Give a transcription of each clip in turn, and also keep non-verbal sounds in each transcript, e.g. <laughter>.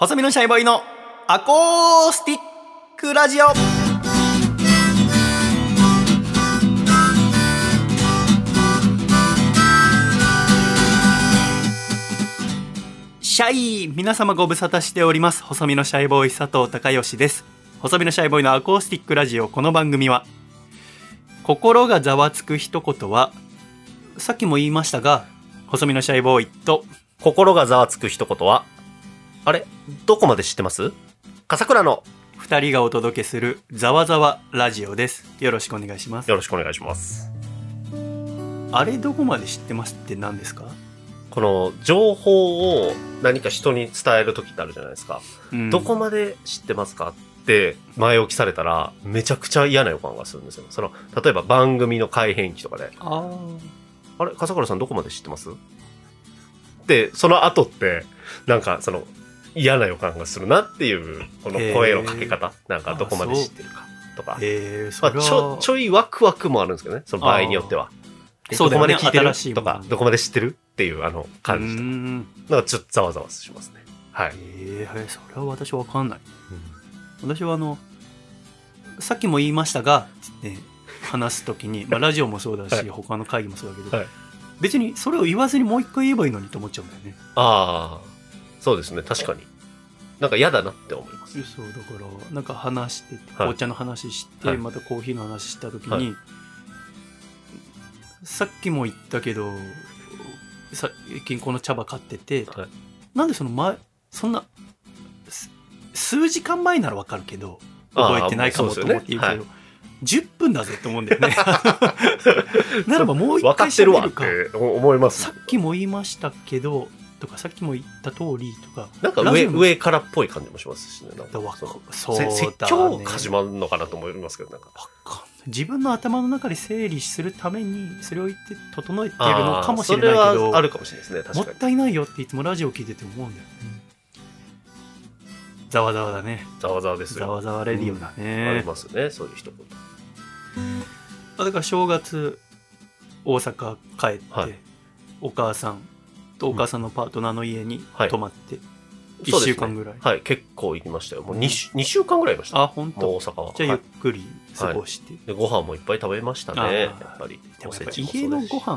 細身のシャイボーイのアコースティックラジオ。シャイ皆様ご無沙汰しております。細身のシャイボーイ佐藤孝義です。細身のシャイボーイのアコースティックラジオ。この番組は心がざわつく一言はさっきも言いましたが細身のシャイボーイと心がざわつく一言は、あれどこまで知ってます？笠倉の。二人がお届けするざわざわラジオです。よろしくお願いします。よろしくお願いします。あれどこまで知ってますって何ですか、この情報を何か人に伝える時ってあるじゃないですか。うん。どこまで知ってますかって前置きされたらめちゃくちゃ嫌な予感がするんですよ。その、例えば番組の改編期とかで、ああれ笠倉さんどこまで知ってます？で、その後って、なんかその、嫌な予感がするなっていう、この声のかけ方。なんかどこまで知ってるかとかあ。えまあ、ちょ、ちょいワクワクもあるんですけどね。その場合によっては。えそうねどこまで聞いてる？とか、どこまで知ってる？っていう、あの、う感じとか。んなんかちょっとざわざわしますね。はい。えー、それは私わかんない私はあのさっきも言いましたがつって話すときに、まあ、ラジオもそうだし、はい他の会議もそうだけど、はい別にそれを言わずにもう一回言えばいいのにと思っちゃうんだよねああ、そうですね。確かに。なんか嫌だなって思います。そうだからなんか話してはい紅茶の話して、はいまたコーヒーの話した時に、はいさっきも言ったけど最近この茶葉買ってて、はいなんでその前そんなす数時間前ならわかるけど覚えてないかもと思って言うけど、は10分だぜって思うんだよね <laughs> ならばもう一分か回ってるわっ喋るかて思いますさ。っきも言いましたけどとかさっきも言った通りとかなんか上、上からっぽい感じもしますしね。なんかそうせ説だ教ね始まるのかなと思いますけど、なんか。自分の頭の中で整理するためにそれを言って整えているのかもしれないけどはあるかもしれないですね。もったいないよっていつもラジオ聞いてて思うんだよねざわざわだねざわざわですよ。ざわざわレディオだあねり、ますね。そういう一言。あだから正月大阪帰って、はいお母さんとお母さんのパートナーの家にはい。泊まって、一そうですね。週間ぐらい。はい、結構行きましたよ。もう 2, 週二週間ぐらいいました。あ本もう当？大阪は。じゃあゆっはいくり過ごして、でご飯もいっぱい食べましたあー。ね。やっぱり。でもやっぱ家のご飯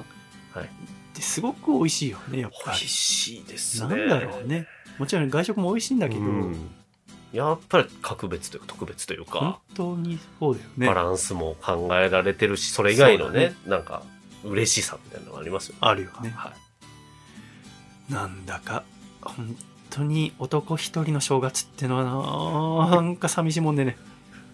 はい。ってすごく美味しいよねやっぱり。美味しいですなね。んだろうね。もちろん外食も美味しいんだけど、うん。やっぱり格別というか特別という本か、当にそうだよね。バランスも考えられてるし、それ以外のね、なんか、嬉しさみたいなのがありますよね。あるよね。はい。なんだか本当に男一人の正月ってのはななんか寂しいもんでね。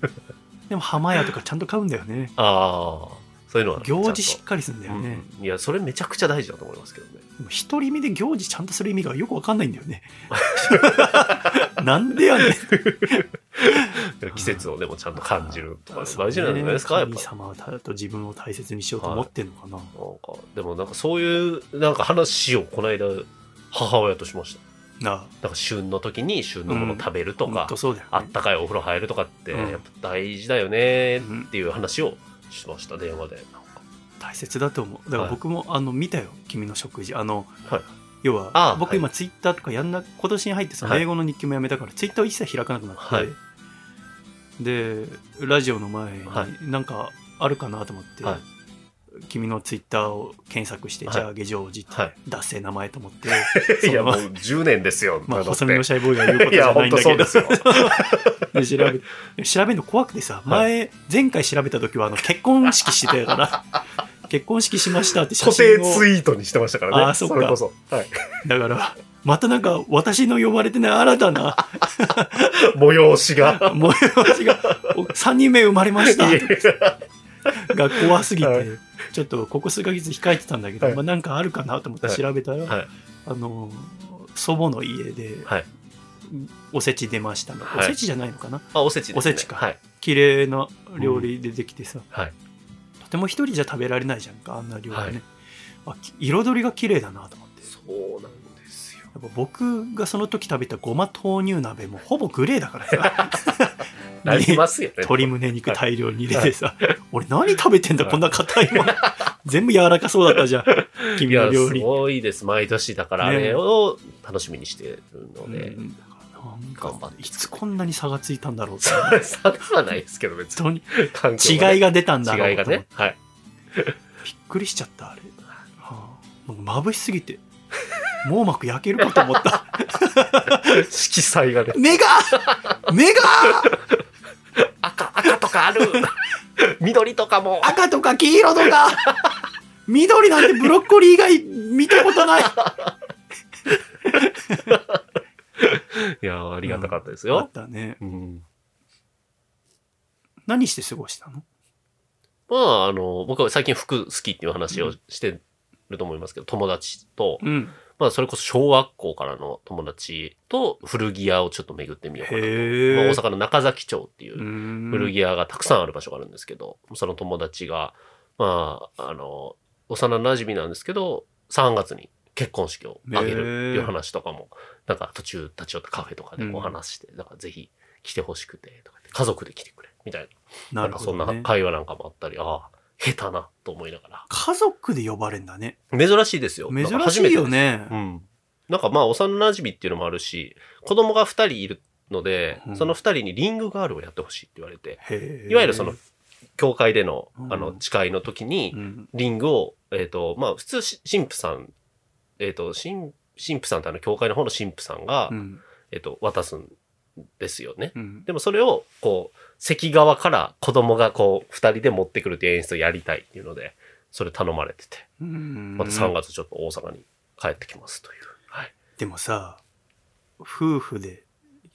<laughs> でも浜屋とかちゃんと買うんだよね。ああ、そういうのは。行事しっちかりするんだよね、うんいや、それめちゃくちゃ大事だと思いますけどね。でも独り身で行事ちゃんとする意味がよくわかんないんだよね。<laughs> なんでやねん。季節をでもちゃんと感じるとか、そう大事なんじゃないですか、やっぱ。神。様と自分を大切にしようと思ってんのかな、なんか、でもなんかそういう、なんか話をこの間、母親としました。なあ。なんか旬の時に旬のもの食べるとかうだよね。あったかいお風呂入るとかって、うん。やっぱ大事だよねっていう話をしました、電話で。大切だと思う。だから僕も、あの見たよ君の食事。あのはい。要は僕今ツイッターとかやんな今年に入ってそのはい。英語の日記もやめたから、ツイッターを一切開かなくなって、はい。でラジオの前にはい。なんかあるかなと思って、はい君のツイッターを検索して、はいじゃあ下城寺ってはい名前と思って、いや、そのもう10年ですよ。まあ細身のシャイボーイが言うこといや、じゃな本当いんだけどそうですよ。<laughs> で調べ調べるの怖くてさ前、前回調べた時はあの結婚式してたから <laughs> 結婚式しましたって写固真を定ツイートにしてましたからね。あーそっかれこそ。はい。だからまたなんか私の呼ばれてない新たな <laughs> 催しが。催しがお3人目生まれましたが怖すぎて、はいちょっとここ数ヶ月控えてたんだけど、はいまあ、なんかあるかなと思って調べたら、はい。あの祖母の家ではい。おせち出ましたね、はいおせちじゃないのかな？あ、おせちね。おせちかはい。綺麗な料理出てきてさ、はい。とても一人じゃ食べられないじゃんかあんな料理ね、はいあき彩りが綺麗だなと思ってそうなん。やっぱ僕がその時食べたごま豆乳鍋もほぼグレーだからさ <laughs> なりますよね。鶏胸肉大量に入れてさ、俺何食べてんだ、こんな硬いもん。全部柔らかそうだったじゃん。<laughs> 君の料理。ごいです。毎年だから、あれを楽しみにしてるので。うんだかなんかいつこんなに差がついたんだろうって差ではないですけど、別に。違いが出たんだろう違いが。ねはい。びっくりしちゃったあれ、はあ、もう眩しすぎて網膜焼けるかと思った。色彩がね。目が目が。赤、赤とかある。緑とかも。赤とか黄色とか。緑なんてブロッコリー以外見たことない。いやーありがたかったですあっよ。たね。うん。何して過ごしたの？まあ、あの、僕は最近服好きっていう話をしてると思いますけど、友達と、うんまあ、それこそ小学校からの友達と古着屋をちょっと巡ってみようかなと。まあ、大阪の中崎町っていう古古着屋がたくさんある場所があるんですけど、その友達が、まあ、あの、幼馴染なんですけど、3月に結婚式を挙げるっていう話とかも、なんか途中立ち寄ったカフェとかでお話して、だからぜひ来てほしくて、とか言って家族で来てくれ、みたいな。ななんかそんな会話なんかもあったり、ああ、下手なと思いながら。家族で呼ばれんだね。珍しいですよ。珍しいよね。うん。なんかまあ、幼馴染っていうのもあるし、子供が二人いるので、うん。その二人にリングガールをやってほしいって言われて、いわゆるその、教会での、うん。あの、誓いの時にう、ん。リングを、えっ、と、まあ、普通し、神父さん、えっ、と、神、神父さんってあの、教会の方の神父さんが、うん。えっ、と、渡すんですよね。うんでもそれを、こう、席側から子供がこう、二人で持ってくるっていう演出をやりたいっていうので、それ頼まれてて、うんまた3月ちょっと大阪に帰ってきますという。はい。でもさ夫婦で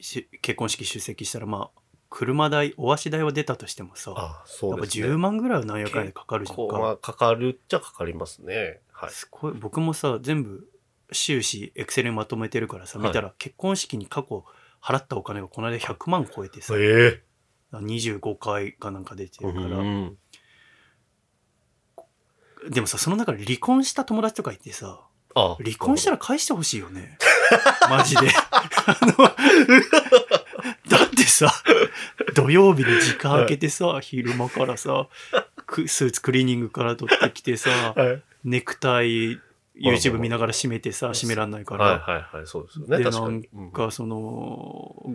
し結婚式出席したらまあ車代お足代は出たとしてもさあそやっぱうですね。10万ぐらいはなんやかんやでかかるじゃんか、まあ、かかるっちゃかかりますね。はい。すごい僕もさ全部収支エクセルにまとめてるからさはい見たら結婚式に過去払ったお金がこの間100万超えてさえ。25回かなんか出てえるから、うん。でもさその中で離婚した友達とかいてさあ離婚したら返してほしいよね。マジで。<laughs> だってさ土曜日に時間空けてさ、昼間からさくスーツクリーニングから取ってきてさはい。ネクタイまあ YouTube 見ながら締めてさ締めらんないから、はいはいはい、そうですよね。で。なんかその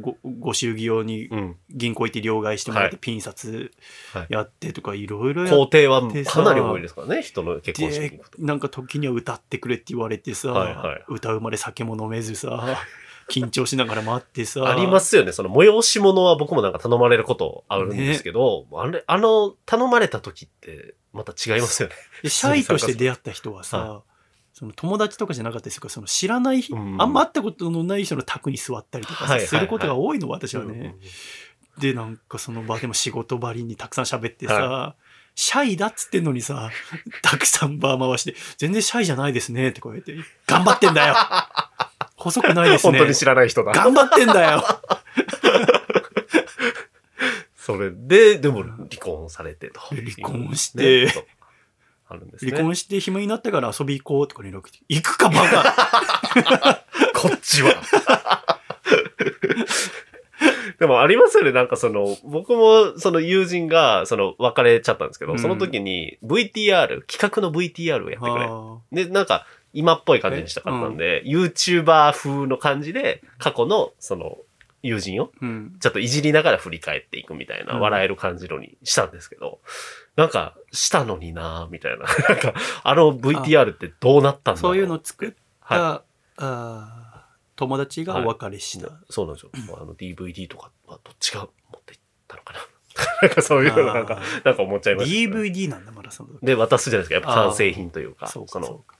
ごご祝儀用にうん。銀行行って両替してもらってはいピン札はいやってとかいろいろや工っ程はかなり多いですからね、人の結婚式。なんか時には歌ってくれって言われてさ、歌うまで酒も飲めずさ緊張しながら待ってさありますよね。その催し物は僕もなんか頼まれることあるんですけど、あれ、あの、頼まれた時ってまた違いますよね。でシャイとして出会った人はさ、はその友達とかじゃなかったですかその知らない、うん。あんま会ったことのない人の宅に座ったりとかすることが多いの私はね、でなんかその場でも仕事場にたくさん喋ってさ、はシャイだっつってんのにさ <laughs> たくさんバー回して「全然シャイじゃないですね」ってこうやって「頑張ってんだよ。<laughs> 細くないですね。本当に知らない人だ。頑張ってんだよ。<laughs> それで、でも離婚されてと。で離婚して。ねあるんですね。離婚して暇になったから遊び行こうとか連絡来て行くかバカ <laughs> こっちは。<laughs> でもありますよね。なんかその、僕もその友人が、その別れちゃったんですけど、うんその時に VTR、企画の VTR をやってくれ。あで、なんか今っぽい感じにしたかったんで、YouTuber 風の感じで過去のその友人をちょっといじりながら振り返っていくみたいな、うん。笑える感じのにしたんですけど、なんか、したのになぁみたいな。なんか、あの VTR ってどうなったんだろう。そういうの作った、はあー友達がお別れした、そうなんですよ。あの DVD とかはどっちが持っていったのかな。<laughs> なんかそういうのなんかなんか思っちゃいました、DVD なんだまだそので、渡すじゃないですか。やっぱ完成品というか。そうかそうか。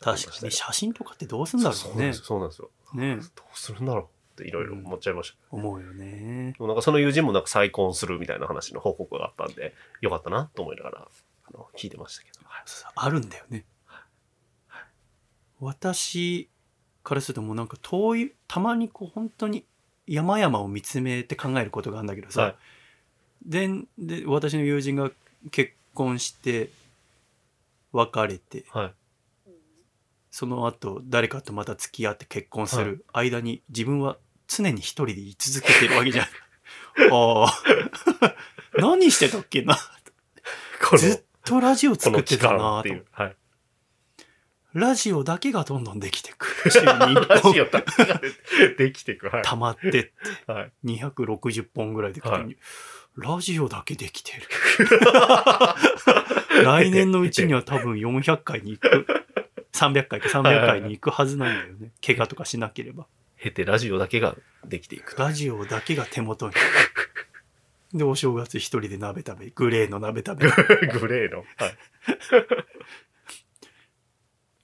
確かに写真とかってどうすんだろうね。そうなんですよ。ね。どうするんだろうっていろいろ思っちゃいました。思うよね。でもなんかその友人もなんか再婚するみたいな話の報告があったんで、よかったなと思いながら、あの、聞いてましたけど。はいあるんだよね。私からするともうなんか遠いたまにこう本当に山々を見つめて考えることがあるんだけどさ、はい。でで私の友人が結婚して別れてはい。その後誰かとまた付き合って結婚する間に自分は常に一人で居続けてるわけじゃん。<laughs> ああ。<laughs> 何してたっけな。ずっとラジオ作ってたなと間っていう。はい。ラジオだけがどんどんできてく。週に <laughs> ラ1ジオ本だけができていく。はい。溜まってって、はい。260本ぐらいではいラジオだけできてる。来年のうちには多分400回に行く。300回か300回に行くはずなんだよね。怪我とかしなければ。経てラジオだけができていく。ラジオだけが手元に。<laughs> で、お正月一人で鍋食べ、グレーの鍋食べ。<laughs> グレーの？はい。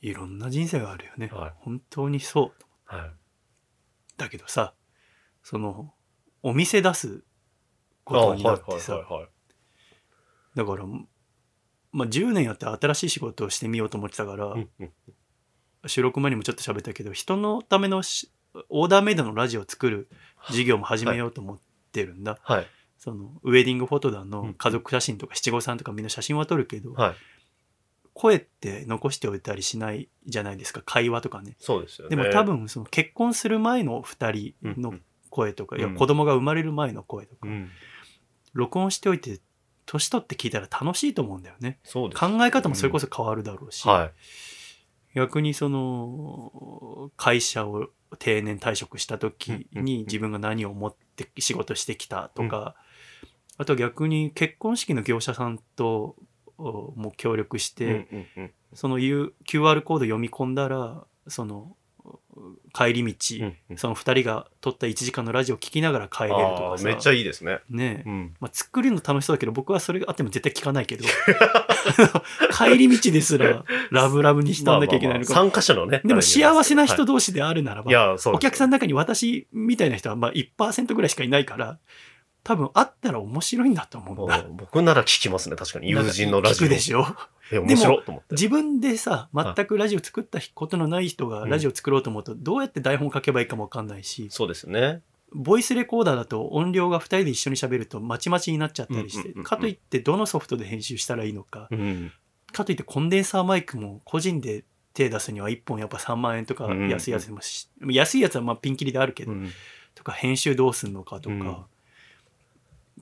<laughs> いろんな人生があるよね。はい本当にそう。はい。だけどさ、その、お店出すあことになってさ。だから、まあ、10年やって新しい仕事をしてみようと思ってたから、収録前にもちょっと喋ったけど、人のためのしオーダーメイドのラジオを作る事業も始めようと思ってるんだ。はい。その、ウェディングフォトだうんの、家族写真とか七五三とかみんな写真は撮るけど、はい。声って残しておいたりしないじゃないですか、会話とかね。そうですよね。でも多分、その結婚する前の二人の声とか、いや、子供が生まれる前の声とか、うん。録音しておいて、年取って聞いたら楽しいと思うんだよね。そうです。考え方もそれこそ変わるだろうし、はい。逆にその、会社を定年退職した時に自分が何を思って仕事してきたとか、あと逆に結婚式の業者さんとおも協力して、その QR コード読み込んだら、その、帰り道、うんうんその2人が撮った1時間のラジオ聞きながら帰れるとかめっちゃいいですね。ねえうん。まあ、作るの楽しそうだけど、僕はそれがあっても絶対聞かないけど、<laughs> 帰り道ですらラブラブにしとんなきゃいけないのか。まあまあまあ参加者のね。でも幸せな人はい同士であるならば、いや、そうですお客さんの中に私みたいな人はまあ1%ぐらいしかいないから、多分あったら面白いんだと思うんだ。僕なら聞きますね。確かに。友人のラジオ。聞くでしょ？え、面白いと思って。自分でさ、全くラジオ作ったことのない人がうんラジオ作ろうと思うと、どうやって台本書けばいいかもわかんないし、そうですね。ボイスレコーダーだと音量が2人で一緒に喋るとまちまちになっちゃったりしてかといってどのソフトで編集したらいいのか、うん。かといってコンデンサーマイクも個人で手出すには1本やっぱ3万円とかうん安いやつでもし、安いやつはまあピンキリであるけど、うんとか編集どうすんのかとか、うん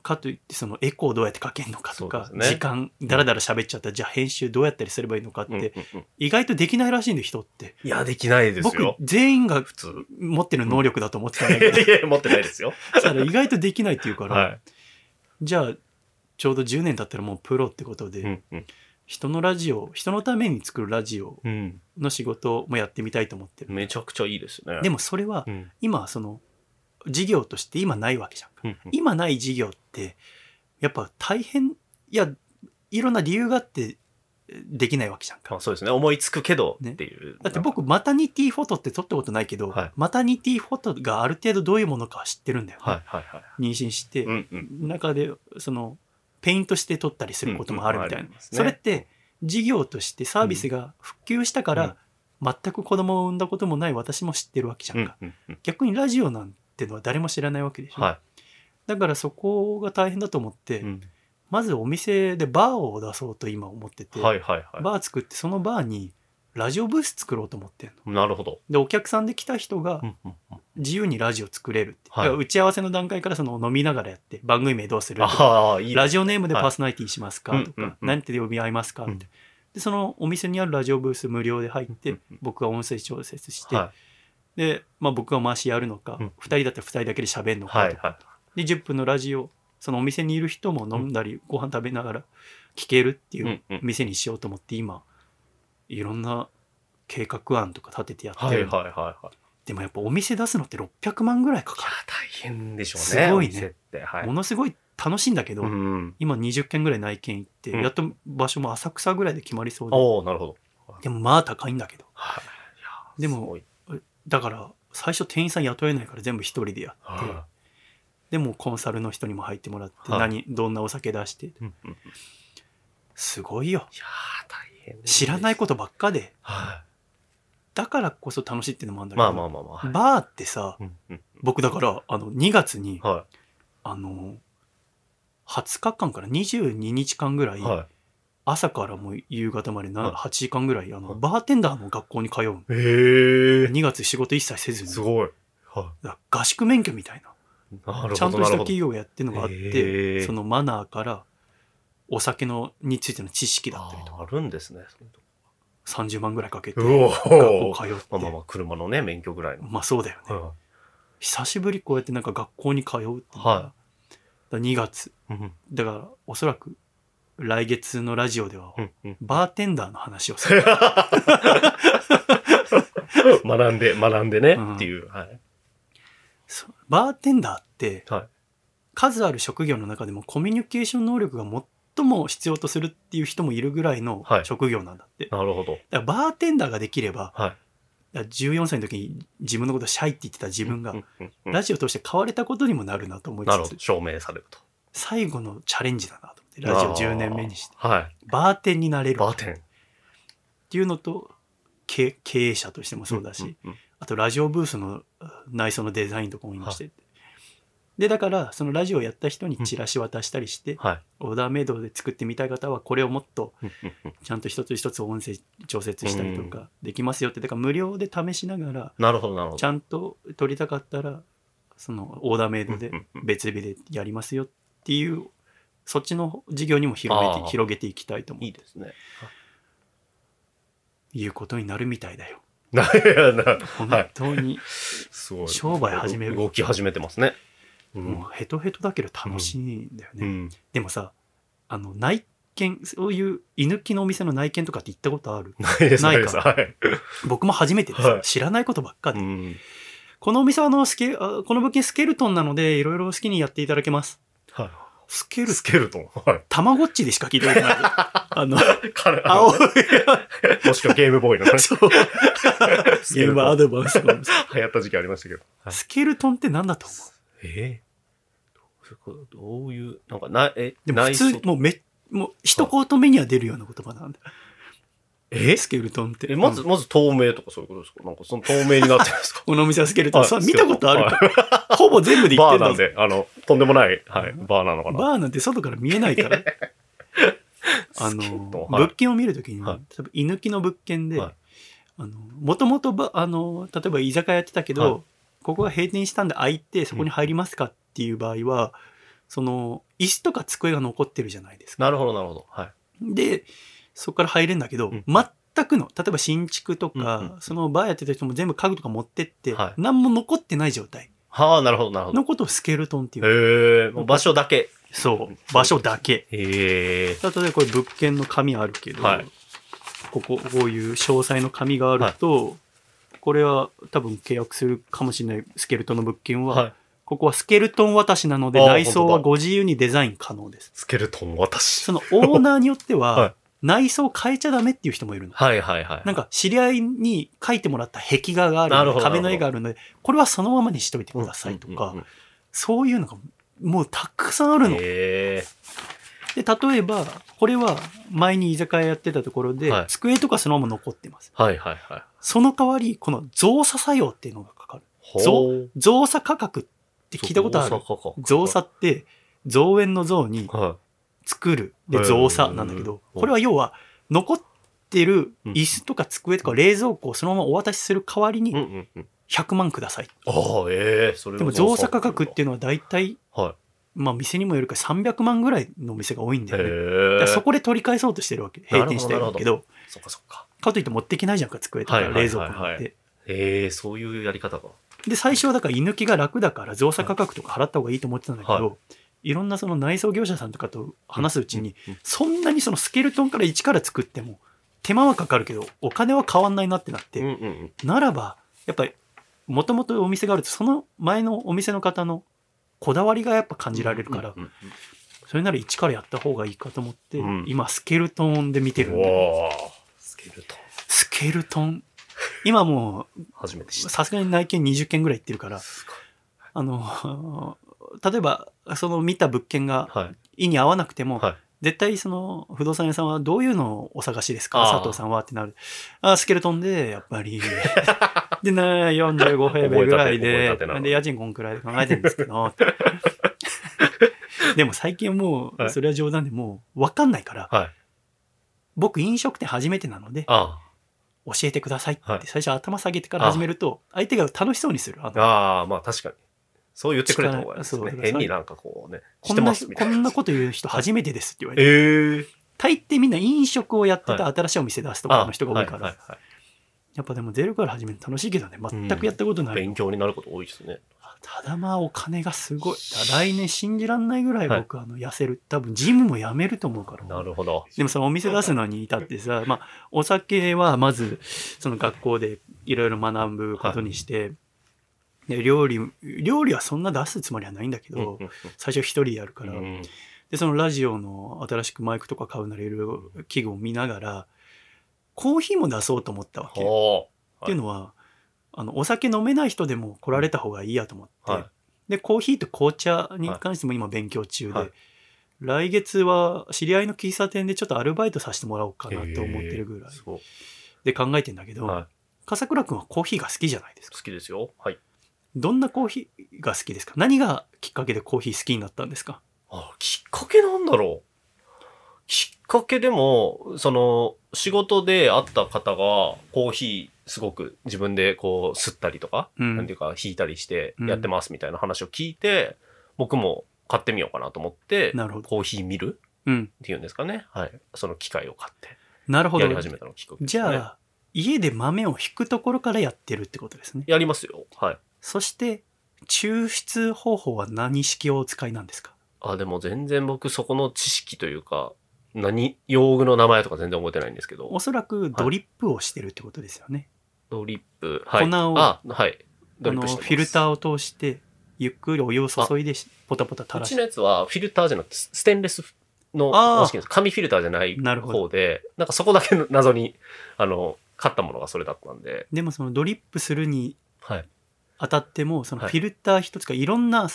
かといってそのエコーどうやってかけるのかとか、ね時間だらだら喋っちゃったらじゃあ編集どうやったりすればいいのかって、うんうんうん意外とできないらしいんで人っていや、できないです僕よ。全員が普通。持ってる能力だと思ってたんだいけど、やいや、持ってないですよ。そしたら意外とできないっていうから、はじゃあちょうど10年経ったらもうプロってことで、い。うんうん人のラジオ人のために作るラジオうん。の仕事もやってみたいと思ってる、めちゃくちゃいいですね。でもそれはうん、今その事業として今ないわけじゃん。かうんうん。今ない事業ってやっぱ大変いやいろんな理由があってできないわけじゃんか。まあ、そうですね。思いつくけどね。っていう。だって僕マタニティフォトって撮ったことないけど、はい。マタニティフォトがある程度どういうものかは知ってるんだよね、はいはいはい。妊娠して、うんうん。中でそのペイントして撮ったりすることもあるみたいな、うんうん。ね。それって事業としてサービスが普及したから、全く子供を産んだこともない私も知ってるわけじゃうんんか、うんうん。逆にラジオなんてのは誰も知らないわけでしょ、はだからそこが大変だと思って、い。うん。まずお店でバーを出そうと今思ってて、はいはいはバー作ってそのバーにラジオブース作ろうと思ってんの。い。なるほど。でお客さんで来た人が自由にラジオ作れるって、はい打ち合わせの段階からその飲みながらやって番組名どうする？とかああ、いいね。ラジオネームでパーソナリティしますか、とか、はいうんうん。うん何て呼び合いますか？って、うん。でそのお店にあるラジオブース無料で入って、僕が音声調節して、はで、まあ、僕が回しやるのか、うん2人だったら2人だけで喋るのい。かはいはい。で10分のラジオそのお店にいる人も飲んだり、ご飯食べながら聞けるっていう店にしようと思って今いろんな計画案とか立ててやってる、はいはいはいはい。でもやっぱお店出すのって600万ぐらいかか、大変でしょうね。すごいね。はる、い。ものすごい楽しいんだけど、うん。今20件ぐらい内見行って、うんやっと場所も浅草ぐらいで決まりそうでおおなるほど。でもまあ高いんだけどはい。いでもだから最初店員さん雇えないから全部一人でやって、はでもコンサルの人にも入ってもらって、はい。何どんなお酒出して。いうんすごいよ。ー大変知らないことばっかで。はだからこそ楽しいっていうのもあるんだい。けど、まあまあまあまあ。バーってさうんうん僕だからあの2月にはあの20日間から22日間ぐらい、い。はい。朝からもう夕方までなはい8時間ぐらいあの、はいバーテンダーの学校に通うのへえ。2月仕事一切せずにすごい。はだから合宿免許みたいななるほど。ちゃんとした企業がやってるのがあっへてーそのマナーからお酒のについての知識だったりとかあるんですね。そういうとこ30万ぐらいかけて、学校ー通って。まあまあまあ、車のね、免許ぐらいの。まあそうだよね。は久しぶりこうやってなんか学校に通うってはいだから2月。い。うんだからおそらく来月のラジオでは、うんうんバーテンダーの話をする。<laughs> 学んで、学んでねうん、っていう。はい。バーテンダーって、はい数ある職業の中でもコミュニケーション能力が最も必要とするっていう人もいるぐらいのはい職業なんだって。なるほど。だからバーテンダーができれば、はい。だから14歳の時に自分のことシャイって言ってた自分がラジオ通して変われたことにもなるなと思いなるほど。つつ、証明されると。最後のチャレンジだなと思って、ラジオ10年目にして、はい。バーテンになれるっバーテン。ていうのと、経経営者としてもそうだし、んんんあとラジオブースの内装のデザインとかも今してて。で、だから、そのラジオをやった人にチラシ渡したりして、はい。オーダーメイドで作ってみたい方は、これをもっとうんうんうんちゃんと一つ一つ音声調節したりとかできますよって、だから無料で試しながら、なるほど、なるほど。ちゃんと撮りたかったら、そのオーダーメイドでうんうんうん別日でやりますよっていう、そっちの事業にも広げて広げていきたいと思いういですね。いうことになるみたいだよ。<laughs> ないやな、本はい。当に。商売始める動き始めてますね。うんもうヘトヘトだけど楽しいんだよね。うん。でもさ、あの、内見、そういう居抜きのお店の内見とかって行ったことある？ないか？はい。僕も初めてでさ、はい知らないことばっかで。うん。このお店はあのスケあ、この物件スケルトンなので、いろいろ好きにやっていただけます。はい。スケルスケルトン。はい。たまごっちでしか聞いたことない。<laughs> あの、彼青い、<laughs> もしくはゲームボーイのね。そう、ゲームアドバンスの <laughs> 流行った時期ありましたけど。はいスケルトンって何だと思う？えーどういう、なんか、な、え、でも普通、もうめ、もう一言目には出るような言葉なんだ。え？スケルトンって。え、まず、うんまず透明とかそういうことですか？なんかその透明になってるんですか？<laughs> このお店はスケルトン。はいそう見たことあるはか。ほぼ全部で言ってん。バーなんで、あの、とんでもない、はい、バーなのかな？バーなんて外から見えないから。<laughs> あの、はい物件を見るときに、はい例えば居抜きの物件で、はいあの、もともとば、あの、例えば居酒屋やってたけど、はいここが閉店したんで空いて、そこに入りますかっていう場合は、その、椅子とか机が残ってるじゃないですか。なるほど、なるほど。はい。で、そこから入れるんだけど、うん全くの、例えば新築とか、うんうんそのバーやってた人も全部家具とか持ってって、はい何も残ってない状態はあ、なるほど、なるほど。のことをスケルトンっていう。へえ、もう場所だけ。そう、場所だけ。へえ。例えばこれ物件の紙あるけど、はいここ、こういう詳細の紙があると、これは多分契約するかもしれないスケルトンの物件は、はい。ここはスケルトン渡しなので内装はご自由にデザイン可能です。スケルトン私。そのオーナーによっては、<laughs> はい内装変えちゃダメっていう人もいるの。はいはいはい。なんか知り合いに書いてもらった壁画がある壁の絵があるので、これはそのままにしといてくださいとか、うんうんうんそういうのがもうたくさんあるの。で、例えば、これは前に居酒屋やってたところで、はい机とかそのまま残ってます。はいはいはい。その代わり、この造作作業っていうのがかかる。ほう造作価格って聞いたことある？造作って、造園の像には作るではい造作なんだけど、うんこれは要は残ってる椅子とか机とか冷蔵庫をそのままお渡しする代わりにうんうん。100万ください。ああ、ええ、それでも造作価格っていうのは大体、はまあ店にもよるから300万ぐらいのお店が多いんい。だよね。そこで取り返そうとしてるわけ。閉店してるわけなど、そっかそっか。かといって持ってきないじゃんか、机とか冷蔵庫なんて。ええ、そういうやり方が。で、最初はだから居抜きが楽だから造作価格とか払った方がいいと思ってたんだけど、、はいろんなその内装業者さんとかと話すうちに、そんなにそのスケルトンから一から作っても、手間はかかるけど、お金は変わんないなってなって。ならば、やっぱり、もともとお店があると、その前のお店の方のこだわりがやっぱ感じられるから、それなら一からやった方がいいかと思って、うん今スケルトンで見てうん。るんだよおースケルトン。スケルトン？今もう。さすがに内見20件ぐらい行ってるから、あの、例えば、その見た物件がはい。意に合わなくても、はい。絶対その不動産屋さんはどういうのをお探しですか？佐藤さんはってなる。あースケルトンで、やっぱり。<laughs> でね、45平米ぐらいでで、家賃こんくらいで考えてるんですけど。<laughs> でも最近もう、はいそれは冗談でもう分かんないから、はい。僕飲食店初めてなので、あ教えてくださいっはいて最初頭下げてから始めると、相手が楽しそうにする。ああ、まあ確かに。そう言ってくれた方がいいですね。変になんかこうね、こんな。こんなこと言う人初めてですって言われて。ええ大抵みんな飲食をやってた新しいお店出すとかの人が多いから、やっぱでもゼロから始めるの楽しいけどね。全くやったことない、勉強になること多いですね。ただまあお金がすごい。来年信じらんないぐらい僕、あの痩せる。多分ジムもやめると思うから。なるほど。でもそのお店出すのに至ってさ、まあ、お酒はまず、その学校でいろいろ学ぶことにして、で料理、料理はそんな出すつもりはないんだけど、最初一人でやるから、うん。で、そのラジオの新しくマイクとか買うならいろいろ器具を見ながら、コーヒーも出そうと思ったわけ。っおていうのは、あの、お酒飲めない人でも来られた方がいいやと思って、はい。で、コーヒーと紅茶に関しても今勉強中で、はい。来月は知り合いの喫茶店でちょっとアルバイトさせてもらおうかなと思ってるぐらい。で考えてんだけど、はい。笠倉くんはコーヒーが好きじゃないですか。好きですよ。はい。どんなコーヒーが好きですか？何がきっかけでコーヒー好きになったんですか？あきっかけなんだろう。きっかけでも、その、仕事で会った方が、コーヒーすごく自分でこう、吸ったりとか、うんなんていうか、引いたりしてうんやってますみたいな話を聞いて、僕も買ってみようかなと思って、なるほどコーヒー見るうん。っていうんですかね。はい。その機械を買って、なるほどやり。始めたのがきっかけね。じゃあ、家で豆を引くところからやってるってことですね。やりますよ。はい。そして、抽出方法は何式をお使いなんですか？あ、でも全然僕そこの知識というか、何、用具の名前とか全然覚えてないんですけどお、そらくドリップをしてるってことですよね。ドリップ、はい。粉をあ、はい。ドリップしてますィルターを通して、ゆっくりお湯を注いでしポタポタ垂うちらして。のやつはフィルターじゃなくてスステンレスの。紙フィルターじゃない方で、なんかそこだけの謎に、あの、買ったものがそれだったんで、でもそのドリップするにはい。当たっても、そのはいフィルター一つかいろんな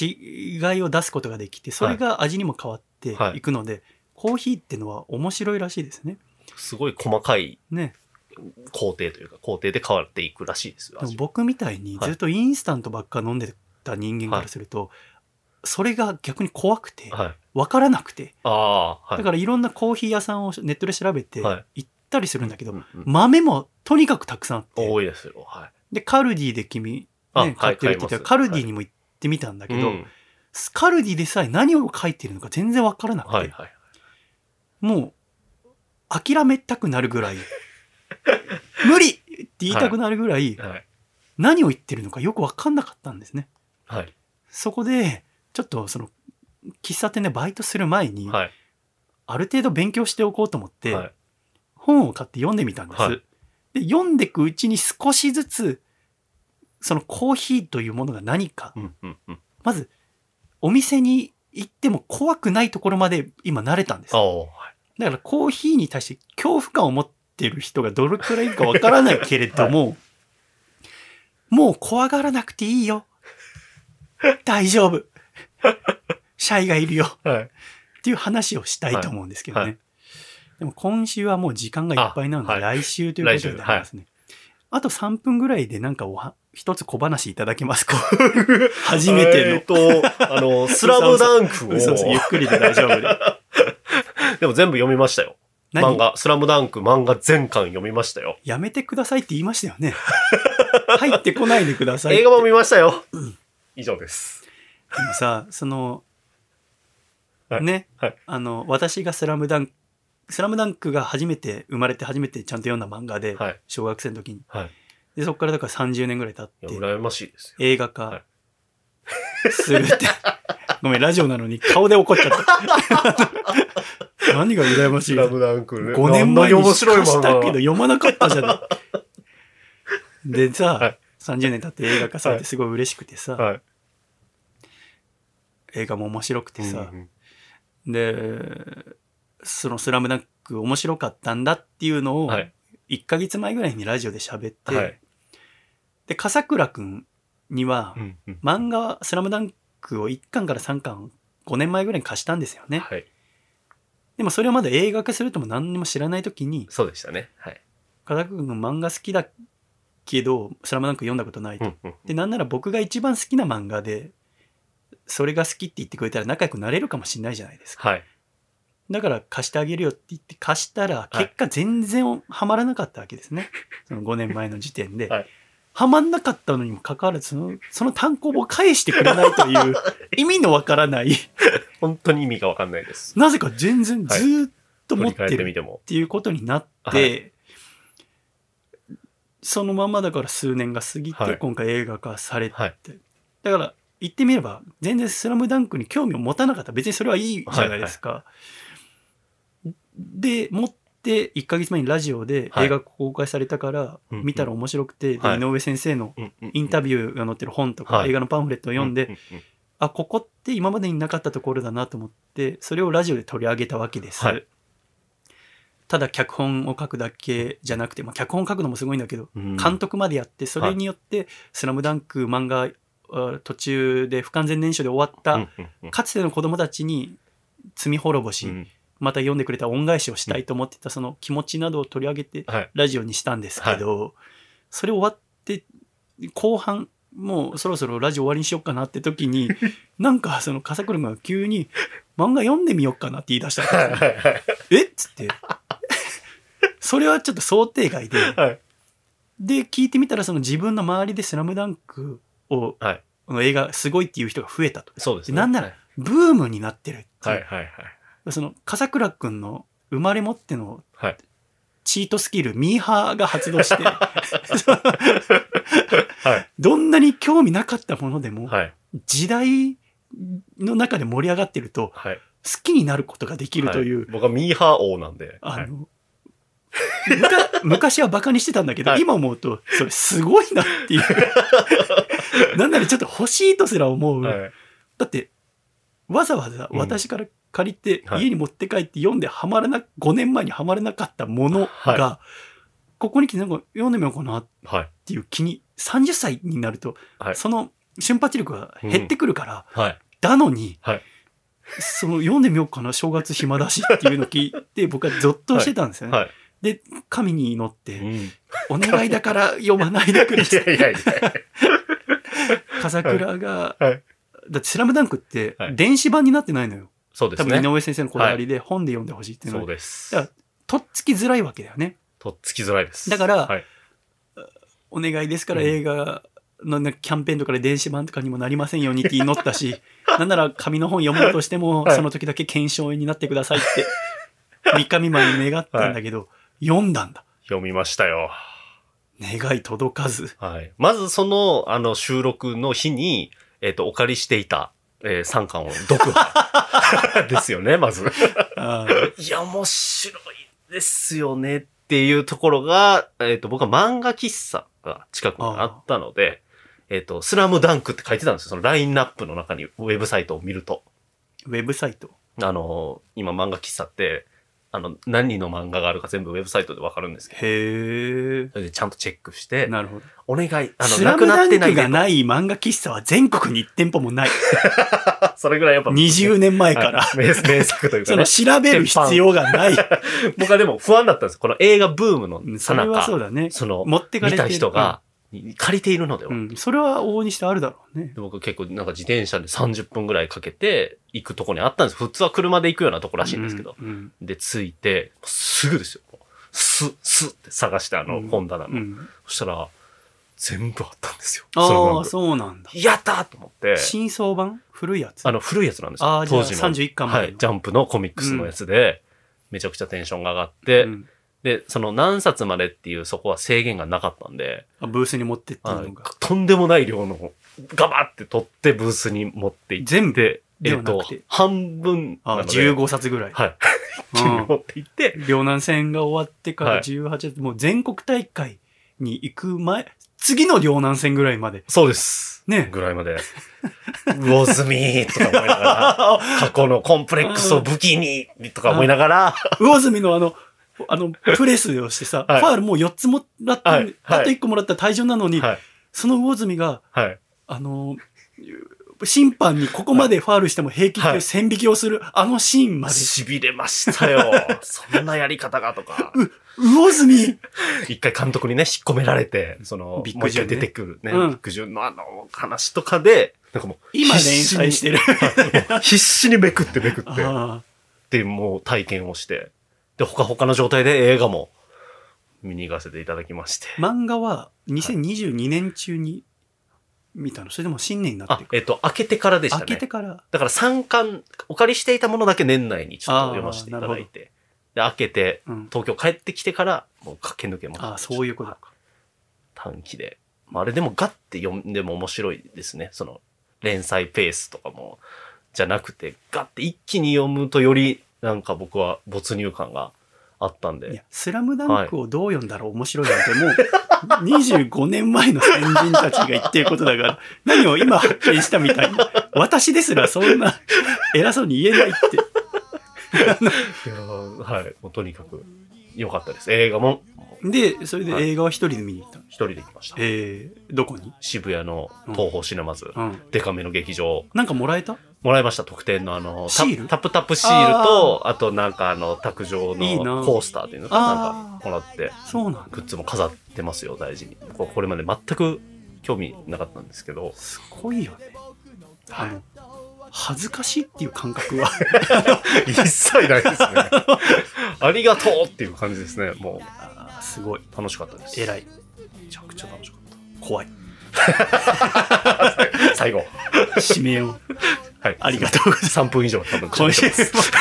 違いを出すことができて、それが味にも変わっていくので、コーヒーってのは面白いらしいですね。すごい細かいね。工程というか、工程で変わっていくらしいですよ。僕みたいにずっとインスタントばっか飲んでた人間からすると、それが逆に怖くて、はい。分からなくて、ああ、はい。だからいろんなコーヒー屋さんをネットで調べてはい行ったりするんだけど、うんうん豆もとにかくたくさんあって、多いですよ。はい。で、カルディで君、ね、買ってるって言ったら、カルディにも行ってみたんだけど、うんカルディでさえ何を書いてるのか全然分からなくて。もう諦めたくなるぐらい、<laughs> 無理って言いたくなるぐらい、はい。何を言ってるのかよく分かんなかったんですね。はい。そこで、ちょっとその、喫茶店でバイトする前に、はい。ある程度勉強しておこうと思って、はい。本を買って読んでみたんです。はいで、読んでいくうちに少しずつ、そのコーヒーというものが何か、うんうんうん。まず、お店に行っても怖くないところまで今慣れたんです。だからコーヒーに対して恐怖感を持ってる人がどれくらいいるかわからないけれども、もう怖がらなくていいよ。大丈夫。<laughs> シャイがいるよ。はい。っていう話をしたいと思うんですけどね。はいはいでも今週はもう時間がいっぱいなので、来週ということになりますね。あと3分ぐらいでなんかおは一つ小話いただけますか？<laughs> 初めての。えーと、あの、<laughs> スラムダンクを、嘘嘘ゆっくりで大丈夫で。<laughs> でも全部読みましたよ。何？漫画、スラムダンク漫画全巻読みましたよ。やめてくださいって言いましたよね。入ってこないでください。映画も見ましたよ。以上です。でもさ、その、はいね、はいあの、私がスラムダンク、スラムダンクが初めて、生まれて初めてちゃんと読んだ漫画で、はい。小学生の時に。はい。で、そこからだから30年ぐらい経っいや、て、羨ましいですよ。映画はい化するって。<laughs> ごめん、ラジオなのに顔で怒っちゃった。<laughs> 何が羨ましい？スラムダンクね。5年前に面白い漫画。したけど読まなかったじゃない。<laughs> でさ、はい30年経って映画化されはいてすごい嬉しくてさ、はい。映画も面白くてさ、うんで、そのスラムダンク面白かったんだっていうのを、はい。1ヶ月前ぐらいにラジオで喋って、はい。で、笠倉くんには、漫画、スラムダンクを1巻から3巻、5年前ぐらいに貸したんですよね。はい。でもそれをまだ映画化するとも何にも知らない時に、そうでしたね。はい。笠倉くん漫画好きだけど、スラムダンク読んだことないと。で、なんなら僕が一番好きな漫画で、それが好きって言ってくれたら仲良くなれるかもしれないじゃないですか。はい。だから貸してあげるよって言って貸したら、結果全然ハマらなかったわけですね。<laughs> その5年前の時点で。はいハマんなかったのにもかかわらず、その、その単行本を返してくれないという意味のわからない、本当に意味がわかんないです。なぜか全然ずーっと持ってるっっていうことになって、はいそのままだから数年が過ぎて、はい今回映画化されて、はい。だから言ってみれば全然「スラムダンクに興味を持たなかった別にそれはいいじゃないですか。で持って1ヶ月前にラジオではい。映画公開されたから見たら面白くて、ではい。井上先生のインタビューが載ってる本とか、はい。映画のパンフレットを読んで、あここって今までになかったところだなと思ってそれをラジオで取り上げたわけです、はい。ただ脚本を書くだけじゃなくて、まあ、脚本書くのもすごいんだけど、うん。監督までやってそれによって「スラムダンク漫画あ途中で不完全燃焼で終わった、かつての子供たちに罪滅ぼし、うんまた読んでくれた恩返しをしたいと思ってたその気持ちなどを取り上げてはい。ラジオにしたんですけど、それ終わって後半もうそろそろラジオ終わりにしようかなって時に <laughs> なんかその笠倉が急に漫画読んでみようかなって言い出したんですよはいはいはいえ？っつって <laughs> それはちょっと想定外ではい。で聞いてみたらその自分の周りで「スラムダンクをはい。の映画すごいっていう人が増えたとそうですね。なんならブームになってるっていうはいはいはい。その笠倉くんの生まれ持ってのはい。チートスキルミーハーが発動してはい。どんなに興味なかったものでも、はい。時代の中で盛り上がってるとはい。好きになることができるという、はい僕はミーハー王なんで。あはいの、昔はバカにしてたんだけど、はい今思うとそれすごいなっていう <laughs> なんならちょっと欲しいとすら思う、はい。だってわざわざ私から借りてはい家に持って帰って読んではまらな5年前にはまらなかったものが、はここに来てなんか読んでみようかなっはい。ていう気に30歳になると、はいその瞬発力が減ってくるから、はい。だのに、はいその読んでみようかな正月暇だしっていうのを聞いて <laughs> 僕はゾッとしてたんですよね。はい。で神に祈っうてん。「お願いだから読まないでくれ」いやいやいや。笠倉が、はいだって「スラムダンクってはい電子版になってないのよ。そうですね。多分井上先生のこだわりで本で読んでほしいっていうのそうは、ですだ。からとっつきづらいわけだよね。とっつきづらいです。だからはい。お願いですからうん映画のなんかキャンペーンとかで電子版とかにもなりませんようにって祈ったし、<laughs> なんなら紙の本読もうとしても、はいその時だけ検証になってくださいって、<laughs> 三日三晩に願ったんだけど、読んだんだ。読みましたよ。願い届かず。はい。まずその、あの、収録の日に、えっ、と、お借りしていた、えー、3巻を読破。<laughs> ですよね、まず。いや、面白いですよねっていうところが、えっ、と、僕は漫画喫茶が近くにあったので、えっ、と、スラムダンクって書いてたんですよ。そのラインナップの中にウェブサイトを見ると。ウェブサイト？あの、今漫画喫茶って、あの、何の漫画があるか全部ウェブサイトでわかるんですけど、へそれでちゃんとチェックしてえ。、なるほど。お願い、あの、なくなってないでがない漫画喫茶は全国に1店舗もない。<laughs> それぐらいやっぱ、20年前から。はい名名作というかね <laughs> その。調べる必要がない。僕はでも不安だったんですこの映画ブームのうんさなそれはそうか、だね。その、持ってかれた人が、借りているのでは。うん、それは往々にしてあるだろうね。で僕結構なんか自転車で30分ぐらいかけて行くとこにあったんです。普通は車で行くようなとこらしいんですけど。うんうんで、着いて、すぐですよ。ス、スって探してあのうん本棚の。うんそしたら、全部あったんですよ。ああ、そうなんだ。やったーと思って、新装版？古いやつ？あの古いやつなんですよ。当時の。31巻までのはい。ジャンプのコミックスのやつで、めちゃくちゃテンションが上がって、うんで、その何冊までっていうそこは制限がなかったんで、あブースに持ってっていうはいのが。とんでもない量のガバって取ってブースに持って行って、全部？えっと半分なあので、15冊ぐらい。はい。う <laughs> 一気持って行って、両南戦が終わってからはい18冊、もう全国大会に行く前、次の両南戦ぐらいまで。そうです。ね。ぐらいまで、魚住とか思いながら、<laughs> 過去のコンプレックスを武器にとか思いながら、魚住のあの、あの、プレスをしてさ、はいファールもう4つもらって、はいはいあと1個もらったら退場なのに、はい。その魚住が、はい。あの、審判にここまでファールしても平気っていう線引きをする、あのシーンまで。痺れましたよ。<laughs> そんなやり方がとか。魚住一回監督にね、引っ込められて、その、ビッグジュン出てくるね、うんビッグジュンのあの話とかで、なんかもう、今連載してる。る。必死にめくってめくって、っ <laughs> あてもう体験をして、で、ほかほかの状態で映画も見に行かせていただきまして。あ漫画は2022年中に見たの？それでも新年になっあて、くえっと、開けてからでした開ね。けてから。だから3巻、お借りしていたものだけ年内にちょっと読ませていただいて。で、開けて、うん東京帰ってきてから、もう駆け抜けました。ああそういうことか短期で。まあ、あれでもガッて読んでも面白いですね。その、連載ペースとかも、じゃなくて、ガッて一気に読むとより、なんか僕は没入感があったんいやで。「スラムダンクをどう読んだら面白いなんてもう <laughs> 25年前の先人たちが言ってることだから何を今発見したみたいな。私ですらそんな偉そうに言えないって。いやーはい。もうとにかく良かったです。映画も。でそれで映画は一人で見に行ったの？一人で行きました。えー、どこに？渋谷の東宝シネマズ、うん。デカめの劇場、なんかもらえた？もらいました、特典のあの、タシール？タップタップシールと、あとなんかあの、卓上のコースターっていうのかなんかもらって、そうなんだ。グッズも飾ってますよ、大事に。ここれまで全く興味なかったんですけど、すごいよね。あの恥ずかしいっていう感覚は。<laughs> 一切ないですね。<laughs> ありがとうっていう感じですね。もあーすごい。う楽しかったです。偉い。めちゃくちゃ楽しかっ怖い。た。<laughs> 最後。締めようはい。ありがとうございます3分以上多分今週喋ってます。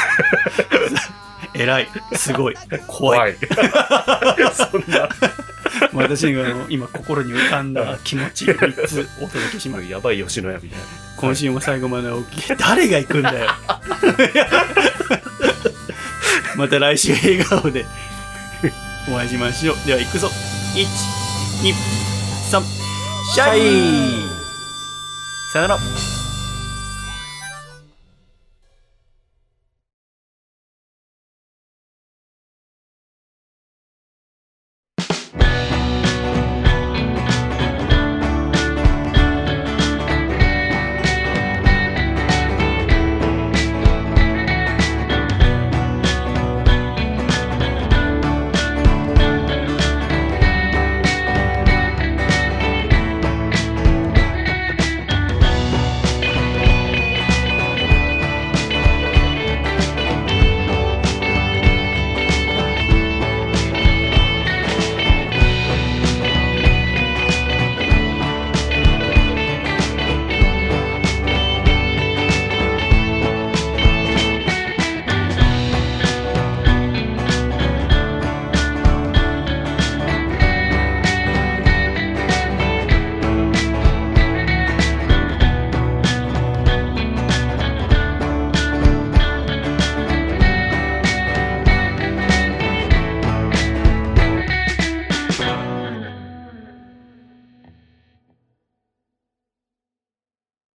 偉いすごい怖いい。<laughs> そんな、私が今心に浮かんだ気持ち3つお届けしますやばい吉野家みたいな。今週も最後までお聞き誰が行くんだよ <laughs> また来週笑顔でお会いしましょうでは行くぞ123シャイ。さよなら。